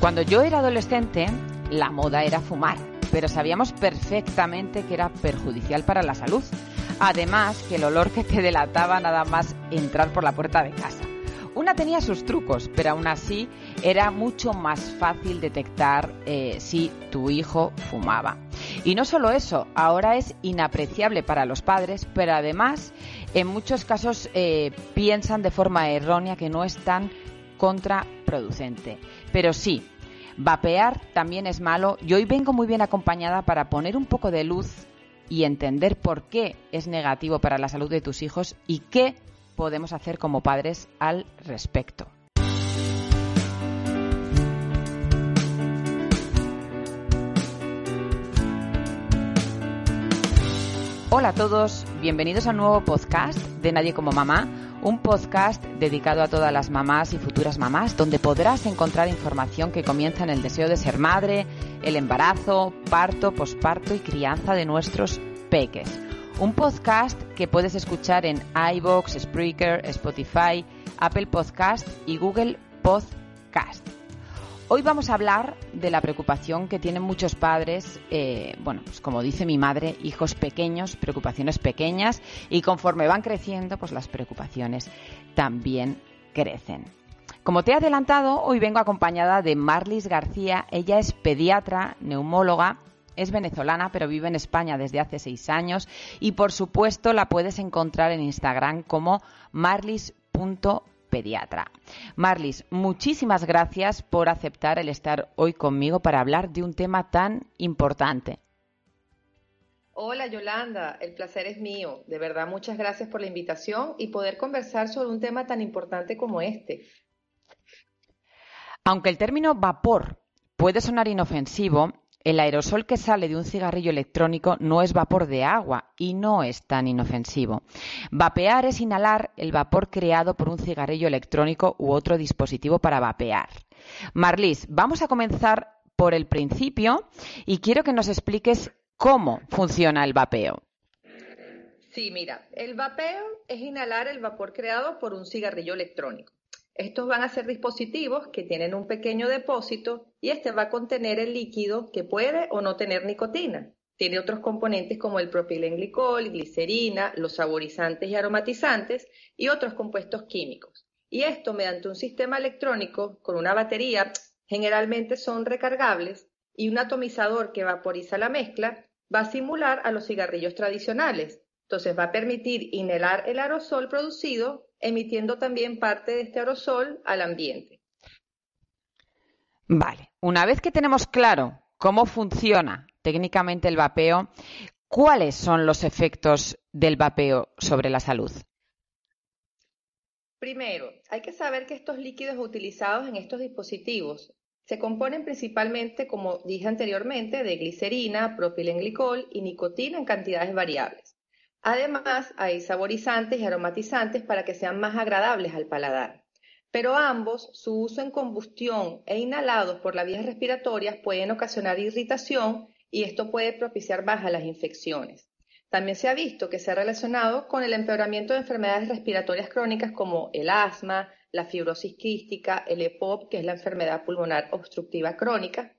Cuando yo era adolescente, la moda era fumar, pero sabíamos perfectamente que era perjudicial para la salud. Además, que el olor que te delataba nada más entrar por la puerta de casa. Una tenía sus trucos, pero aún así era mucho más fácil detectar eh, si tu hijo fumaba. Y no solo eso, ahora es inapreciable para los padres, pero además en muchos casos eh, piensan de forma errónea que no es tan contraproducente. Pero sí, Vapear también es malo y hoy vengo muy bien acompañada para poner un poco de luz y entender por qué es negativo para la salud de tus hijos y qué podemos hacer como padres al respecto. Hola a todos, bienvenidos a un nuevo podcast de Nadie como Mamá un podcast dedicado a todas las mamás y futuras mamás, donde podrás encontrar información que comienza en el deseo de ser madre, el embarazo, parto, posparto y crianza de nuestros peques. Un podcast que puedes escuchar en iBox, Spreaker, Spotify, Apple Podcast y Google Podcast. Hoy vamos a hablar de la preocupación que tienen muchos padres, eh, bueno, pues como dice mi madre, hijos pequeños, preocupaciones pequeñas, y conforme van creciendo, pues las preocupaciones también crecen. Como te he adelantado, hoy vengo acompañada de Marlis García. Ella es pediatra, neumóloga, es venezolana, pero vive en España desde hace seis años y, por supuesto, la puedes encontrar en Instagram como marlis.com pediatra. Marlis, muchísimas gracias por aceptar el estar hoy conmigo para hablar de un tema tan importante. Hola Yolanda, el placer es mío. De verdad, muchas gracias por la invitación y poder conversar sobre un tema tan importante como este. Aunque el término vapor puede sonar inofensivo, el aerosol que sale de un cigarrillo electrónico no es vapor de agua y no es tan inofensivo. Vapear es inhalar el vapor creado por un cigarrillo electrónico u otro dispositivo para vapear. Marlis, vamos a comenzar por el principio y quiero que nos expliques cómo funciona el vapeo. Sí, mira, el vapeo es inhalar el vapor creado por un cigarrillo electrónico. Estos van a ser dispositivos que tienen un pequeño depósito y este va a contener el líquido que puede o no tener nicotina. Tiene otros componentes como el propilenglicol, glicerina, los saborizantes y aromatizantes y otros compuestos químicos. Y esto mediante un sistema electrónico con una batería, generalmente son recargables, y un atomizador que vaporiza la mezcla, va a simular a los cigarrillos tradicionales. Entonces va a permitir inhalar el aerosol producido emitiendo también parte de este aerosol al ambiente. Vale, una vez que tenemos claro cómo funciona técnicamente el vapeo, ¿cuáles son los efectos del vapeo sobre la salud? Primero, hay que saber que estos líquidos utilizados en estos dispositivos se componen principalmente, como dije anteriormente, de glicerina, propilenglicol y nicotina en cantidades variables. Además, hay saborizantes y aromatizantes para que sean más agradables al paladar. Pero ambos, su uso en combustión e inhalados por las vías respiratorias pueden ocasionar irritación y esto puede propiciar bajas las infecciones. También se ha visto que se ha relacionado con el empeoramiento de enfermedades respiratorias crónicas como el asma, la fibrosis quística, el EPOP, que es la enfermedad pulmonar obstructiva crónica,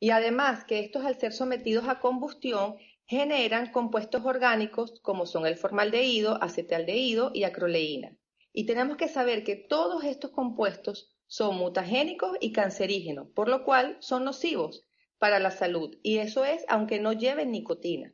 y además que estos al ser sometidos a combustión generan compuestos orgánicos como son el formaldehído, acetaldehído y acroleína. Y tenemos que saber que todos estos compuestos son mutagénicos y cancerígenos, por lo cual son nocivos para la salud. Y eso es aunque no lleven nicotina.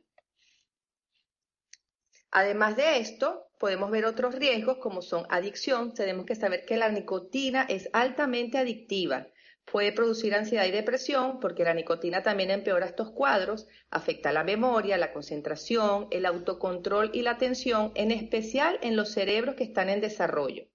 Además de esto, podemos ver otros riesgos como son adicción. Tenemos que saber que la nicotina es altamente adictiva Puede producir ansiedad y depresión porque la nicotina también empeora estos cuadros, afecta la memoria, la concentración, el autocontrol y la atención, en especial en los cerebros que están en desarrollo.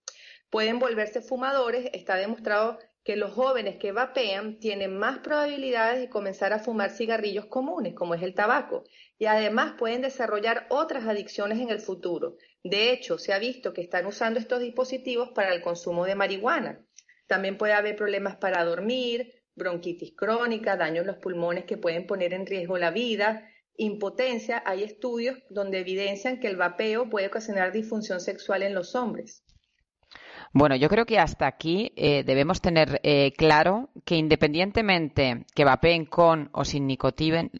Pueden volverse fumadores, está demostrado que los jóvenes que vapean tienen más probabilidades de comenzar a fumar cigarrillos comunes, como es el tabaco, y además pueden desarrollar otras adicciones en el futuro. De hecho, se ha visto que están usando estos dispositivos para el consumo de marihuana. También puede haber problemas para dormir, bronquitis crónica, daño en los pulmones que pueden poner en riesgo la vida, impotencia. Hay estudios donde evidencian que el vapeo puede ocasionar disfunción sexual en los hombres. Bueno, yo creo que hasta aquí eh, debemos tener eh, claro que independientemente que vapeen con o sin,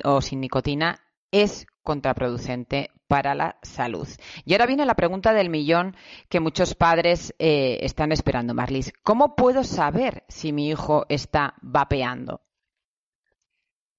o sin nicotina, es contraproducente para la salud. Y ahora viene la pregunta del millón que muchos padres eh, están esperando, Marlis. ¿Cómo puedo saber si mi hijo está vapeando?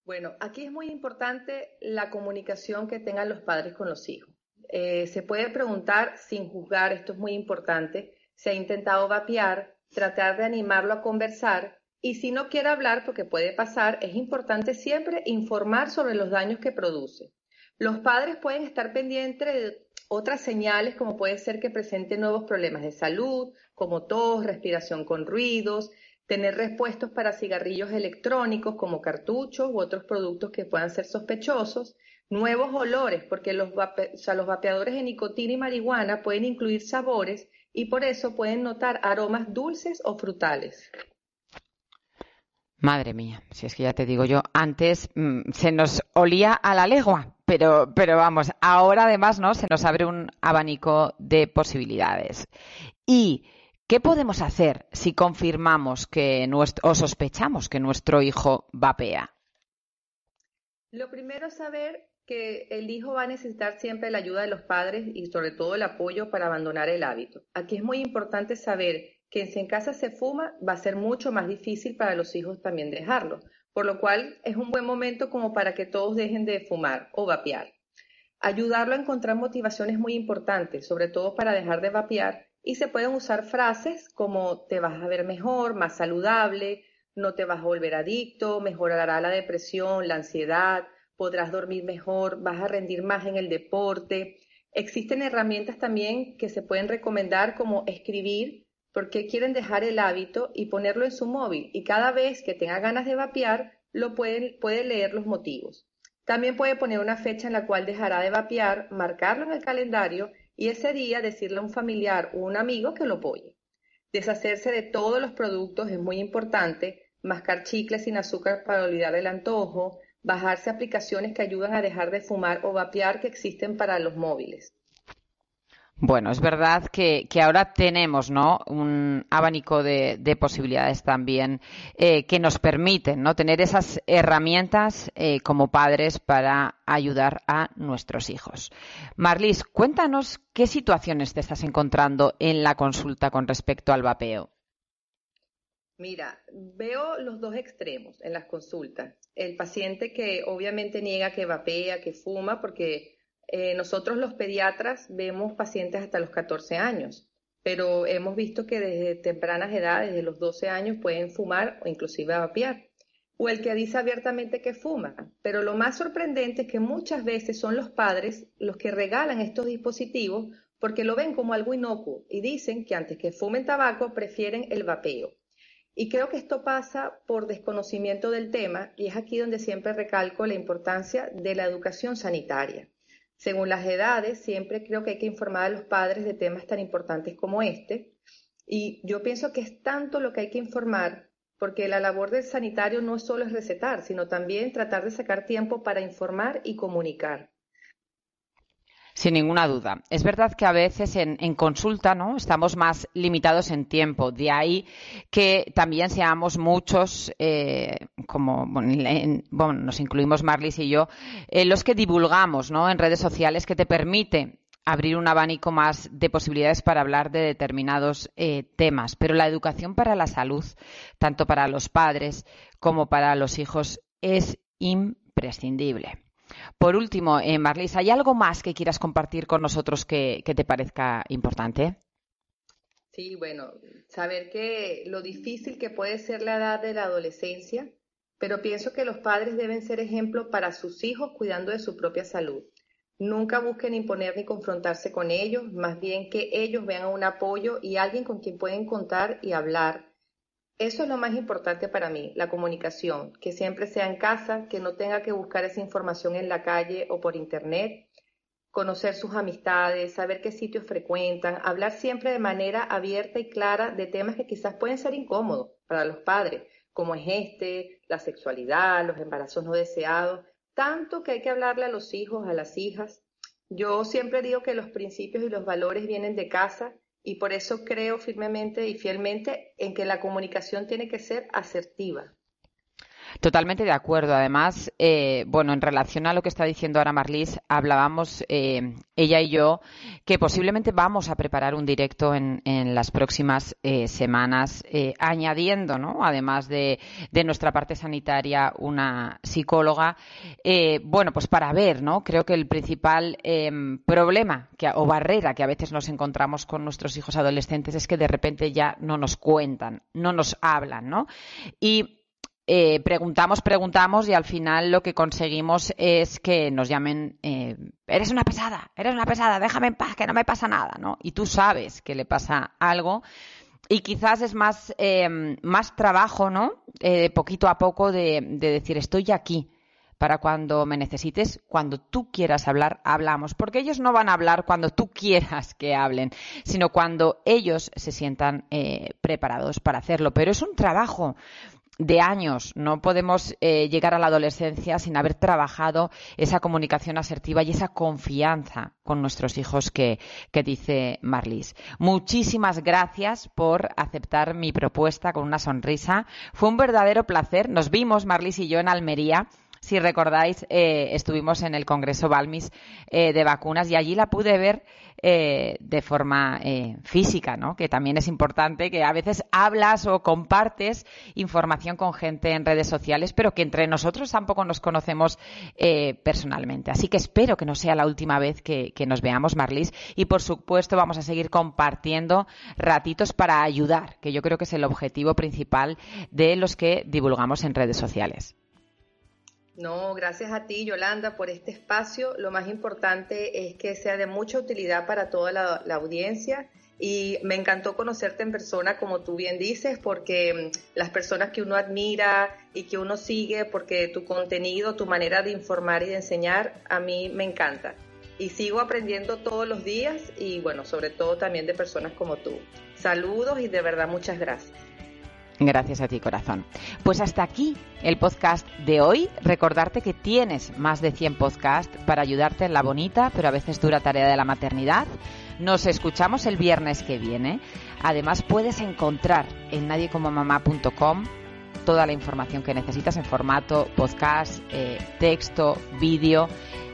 Bueno, aquí es muy importante la comunicación que tengan los padres con los hijos. se puede preguntar sin juzgar, esto es muy importante, se ha intentado vapear, tratar de animarlo a conversar y si no quiere hablar, porque puede pasar, es importante siempre informar sobre los daños que produce. Los padres pueden estar pendientes de otras señales, como puede ser que presente nuevos problemas de salud, como tos, respiración con ruidos, tener respuestos para cigarrillos electrónicos como cartuchos u otros productos que puedan ser sospechosos, nuevos olores, porque los, los vapeadores de nicotina y marihuana pueden incluir sabores y por eso pueden notar aromas dulces o frutales. Madre mía, si es que ya te digo yo, antes mm, se nos olía a la legua, pero, pero vamos, ahora además no se nos abre un abanico de posibilidades. ¿Y qué podemos hacer si confirmamos que o sospechamos que nuestro hijo vapea? Lo primero es saber que el hijo va a necesitar siempre la ayuda de los padres y sobre todo el apoyo para abandonar el hábito. Aquí es muy importante saber que si en casa se fuma va a ser mucho más difícil para los hijos también dejarlo, por lo cual es un buen momento como para que todos dejen de fumar o vapear. Ayudarlo a encontrar motivaciones muy importantes, sobre todo para dejar de vapear, y se pueden usar frases como te vas a ver mejor, más saludable, no te vas a volver adicto, mejorará la depresión, la ansiedad, podrás dormir mejor, vas a rendir más en el deporte. Existen herramientas también que se pueden recomendar como escribir porque quieren dejar el hábito y ponerlo en su móvil y cada vez que tenga ganas de vapear lo pueden, puede leer los motivos. También puede poner una fecha en la cual dejará de vapear, marcarlo en el calendario y ese día decirle a un familiar o un amigo que lo apoye. Deshacerse de todos los productos es muy importante, mascar chicles sin azúcar para olvidar el antojo, bajarse aplicaciones que ayudan a dejar de fumar o vapear que existen para los móviles. Bueno, es verdad que, ahora tenemos ¿no? un abanico de, posibilidades también eh, que nos permiten ¿no? tener esas herramientas eh, como padres para ayudar a nuestros hijos. Marlis, cuéntanos qué situaciones te estás encontrando en la consulta con respecto al vapeo. Mira, veo los dos extremos en las consultas. El paciente que obviamente niega que vapea, que fuma, porque eh, nosotros los pediatras vemos pacientes hasta los 14 años, pero hemos visto que desde tempranas edades, desde los 12 años, pueden fumar o inclusive vapear. O el que dice abiertamente que fuma. Pero lo más sorprendente es que muchas veces son los padres los que regalan estos dispositivos porque lo ven como algo inocuo y dicen que antes que fumen tabaco prefieren el vapeo. Y creo que esto pasa por desconocimiento del tema y es aquí donde siempre recalco la importancia de la educación sanitaria. Según las edades, siempre creo que hay que informar a los padres de temas tan importantes como este. Y yo pienso que es tanto lo que hay que informar, porque la labor del sanitario no solo es recetar, sino también tratar de sacar tiempo para informar y comunicar. Sin ninguna duda. Es verdad que a veces en, consulta ¿no? estamos más limitados en tiempo. De ahí que también seamos muchos, eh, como bueno, nos incluimos Marlis y yo, eh, los que divulgamos ¿no? en redes sociales que te permite abrir un abanico más de posibilidades para hablar de determinados eh, temas. Pero la educación para la salud, tanto para los padres como para los hijos, es imprescindible. Por último, eh, ¿hay algo más que quieras compartir con nosotros que, te parezca importante? Sí, bueno, saber que lo difícil que puede ser la edad de la adolescencia, pero pienso que los padres deben ser ejemplo para sus hijos cuidando de su propia salud. Nunca busquen imponer ni confrontarse con ellos, más bien que ellos vean un apoyo y alguien con quien pueden contar y hablar. Eso es lo más importante para mí, la comunicación, que siempre sea en casa, que no tenga que buscar esa información en la calle o por internet, conocer sus amistades, saber qué sitios frecuentan, hablar siempre de manera abierta y clara de temas que quizás pueden ser incómodos para los padres, como es este, la sexualidad, los embarazos no deseados, tanto que hay que hablarle a los hijos, a las hijas. Yo siempre digo que los principios y los valores vienen de casa y por eso creo firmemente y fielmente en que la comunicación tiene que ser asertiva. Totalmente de acuerdo. Además, eh, bueno, en relación a lo que está diciendo ahora Marlis, hablábamos eh, ella y yo que posiblemente vamos a preparar un directo en, las próximas eh, semanas, añadiendo, ¿no? Además de, nuestra parte sanitaria, una psicóloga. bueno, pues para ver, ¿no? Creo que el principal em, problema o barrera que a veces nos encontramos con nuestros hijos adolescentes es que de repente ya no nos cuentan, no nos hablan, ¿no? Y eh, preguntamos, preguntamos y al final lo que conseguimos es que nos llamen, eh, eres una pesada, eres una pesada, déjame en paz, que no me pasa nada, ¿no? Y tú sabes que le pasa algo y quizás es más, eh, más trabajo, ¿no? poquito a poco de, de decir, estoy aquí para cuando me necesites, cuando tú quieras hablar, hablamos, porque ellos no van a hablar cuando tú quieras que hablen, sino cuando ellos se sientan preparados para hacerlo. Pero es un trabajo de años. No podemos eh, llegar a la adolescencia sin haber trabajado esa comunicación asertiva y esa confianza con nuestros hijos que, que dice Marlis. Muchísimas gracias por aceptar mi propuesta con una sonrisa. Fue un verdadero placer. Nos vimos, Marlis y yo, en Almería si recordáis, eh, estuvimos en el Congreso Balmis eh, de vacunas y allí la pude ver eh, de forma física, ¿no? Que también es importante que a veces hablas o compartes información con gente en redes sociales, pero que entre nosotros tampoco nos conocemos personalmente. Así que espero que no sea la última vez que, que nos veamos, Marlis, y por supuesto vamos a seguir compartiendo ratitos para ayudar, que yo creo que es el objetivo principal de los que divulgamos en redes sociales. No, gracias a ti, Yolanda, por este espacio. Lo más importante es que sea de mucha utilidad para toda la, audiencia y me encantó conocerte en persona, como tú bien dices, porque mm, las personas que uno admira y que uno sigue, porque tu contenido, tu manera de informar y de enseñar, a mí me encanta. Y sigo aprendiendo todos los días y bueno, sobre todo también de personas como tú. Saludos y de verdad muchas gracias. Gracias a ti, corazón. Pues hasta aquí el podcast de hoy. Recordarte que tienes más de 100 podcasts para ayudarte en la bonita, pero a veces dura tarea de la maternidad. Nos escuchamos el viernes que viene. Además, puedes encontrar en nadiecomomamá.com toda la información que necesitas en formato podcast, eh, texto, vídeo,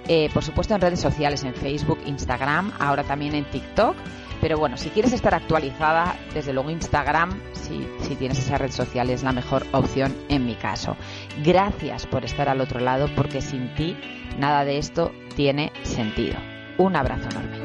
eh, por supuesto en redes sociales, en Facebook, Instagram, ahora también en TikTok pero bueno, si quieres estar actualizada, desde luego Instagram, si, si tienes esa red social, es la mejor opción en mi caso. Gracias por estar al otro lado, porque sin ti nada de esto tiene sentido. Un abrazo enorme.